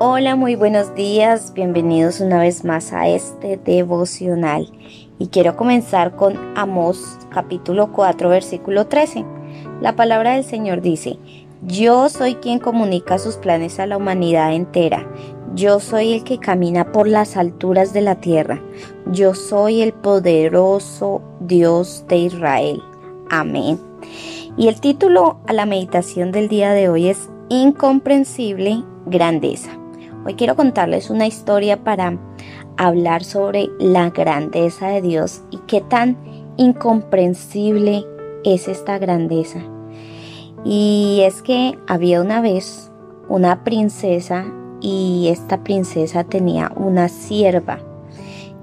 Hola, muy buenos días, bienvenidos una vez más a este devocional. Y quiero comenzar con Amós capítulo 4 versículo 13. La palabra del Señor dice, yo soy quien comunica sus planes a la humanidad entera. Yo soy el que camina por las alturas de la tierra. Yo soy el poderoso Dios de Israel. Amén. Y el título a la meditación del día de hoy es Incomprensible Grandeza. Hoy quiero contarles una historia para hablar sobre la grandeza de Dios y qué tan incomprensible es esta grandeza. Y es que había una vez una princesa y esta princesa tenía una sierva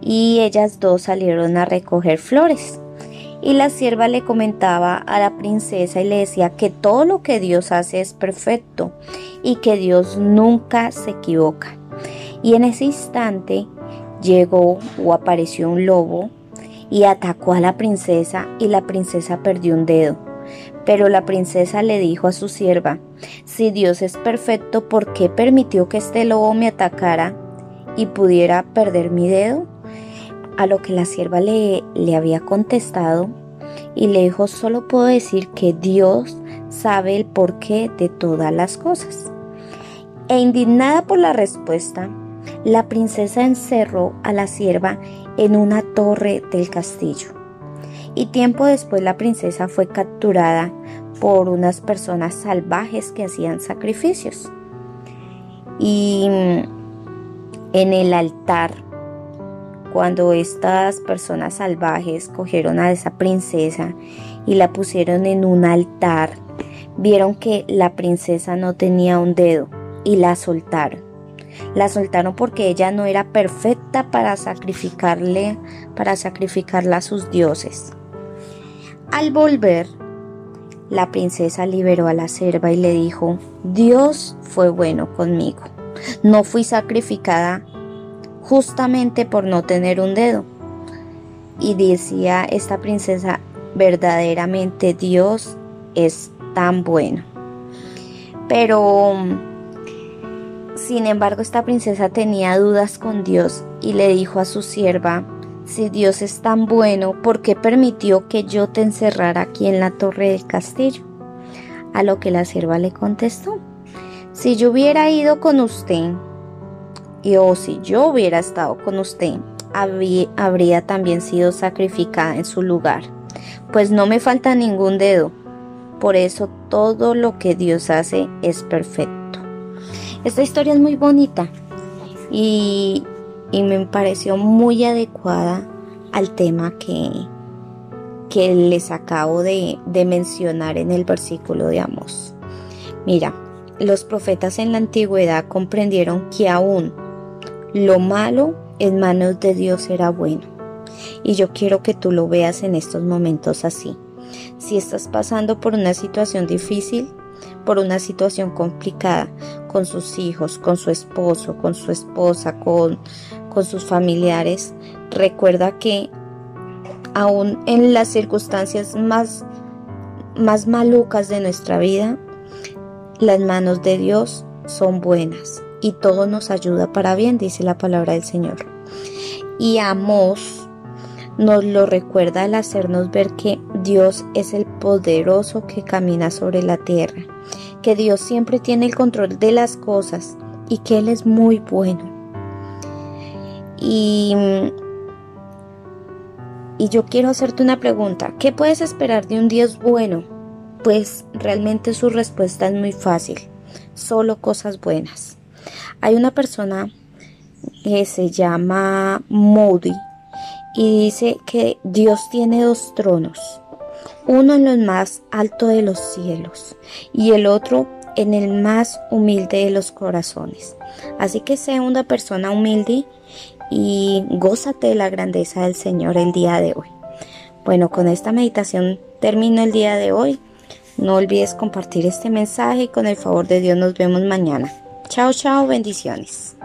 y ellas dos salieron a recoger flores. Y la sierva le comentaba a la princesa y le decía que todo lo que Dios hace es perfecto y que Dios nunca se equivoca. Y en ese instante llegó o apareció un lobo y atacó a la princesa y la princesa perdió un dedo. Pero la princesa le dijo a su sierva, si Dios es perfecto, ¿por qué permitió que este lobo me atacara y pudiera perder mi dedo? A lo que la sierva le, le había contestado y le dijo, solo puedo decir que Dios sabe el porqué de todas las cosas. E indignada por la respuesta, la princesa encerró a la sierva en una torre del castillo. Y tiempo después la princesa fue capturada por unas personas salvajes que hacían sacrificios. Y en el altar, cuando estas personas salvajes cogieron a esa princesa y la pusieron en un altar, vieron que la princesa no tenía un dedo y la soltaron. La soltaron porque ella no era perfecta para sacrificarle, para sacrificarla a sus dioses. Al volver, la princesa liberó a la serva y le dijo, Dios fue bueno conmigo. No fui sacrificada justamente por no tener un dedo. Y decía esta princesa, verdaderamente Dios es tan bueno. Pero sin embargo, esta princesa tenía dudas con Dios y le dijo a su sierva, si Dios es tan bueno, ¿por qué permitió que yo te encerrara aquí en la torre del castillo? A lo que la sierva le contestó, si yo hubiera ido con usted, y o si yo hubiera estado con usted, habría también sido sacrificada en su lugar, pues no me falta ningún dedo, por eso todo lo que Dios hace es perfecto. Esta historia es muy bonita y, me pareció muy adecuada al tema que, que les acabo de, de mencionar en el versículo de Amos. Mira, los profetas en la antigüedad comprendieron que aún lo malo en manos de Dios era bueno. Y yo quiero que tú lo veas en estos momentos así. Si estás pasando por una situación difícil, por una situación complicada con sus hijos, con su esposo, con su esposa, con, con sus familiares, recuerda que aún en las circunstancias más, más malucas de nuestra vida, las manos de Dios son buenas y todo nos ayuda para bien, dice la palabra del Señor. Y Amos nos lo recuerda al hacernos ver que Dios es el poderoso que camina sobre la tierra que Dios siempre tiene el control de las cosas y que Él es muy bueno. Y, y yo quiero hacerte una pregunta. ¿Qué puedes esperar de un Dios bueno? Pues realmente su respuesta es muy fácil. Solo cosas buenas. Hay una persona que se llama Moody y dice que Dios tiene dos tronos uno en lo más alto de los cielos y el otro en el más humilde de los corazones. Así que sea una persona humilde y gózate de la grandeza del Señor el día de hoy. Bueno, con esta meditación termino el día de hoy. No olvides compartir este mensaje y con el favor de Dios nos vemos mañana. Chao, chao, bendiciones.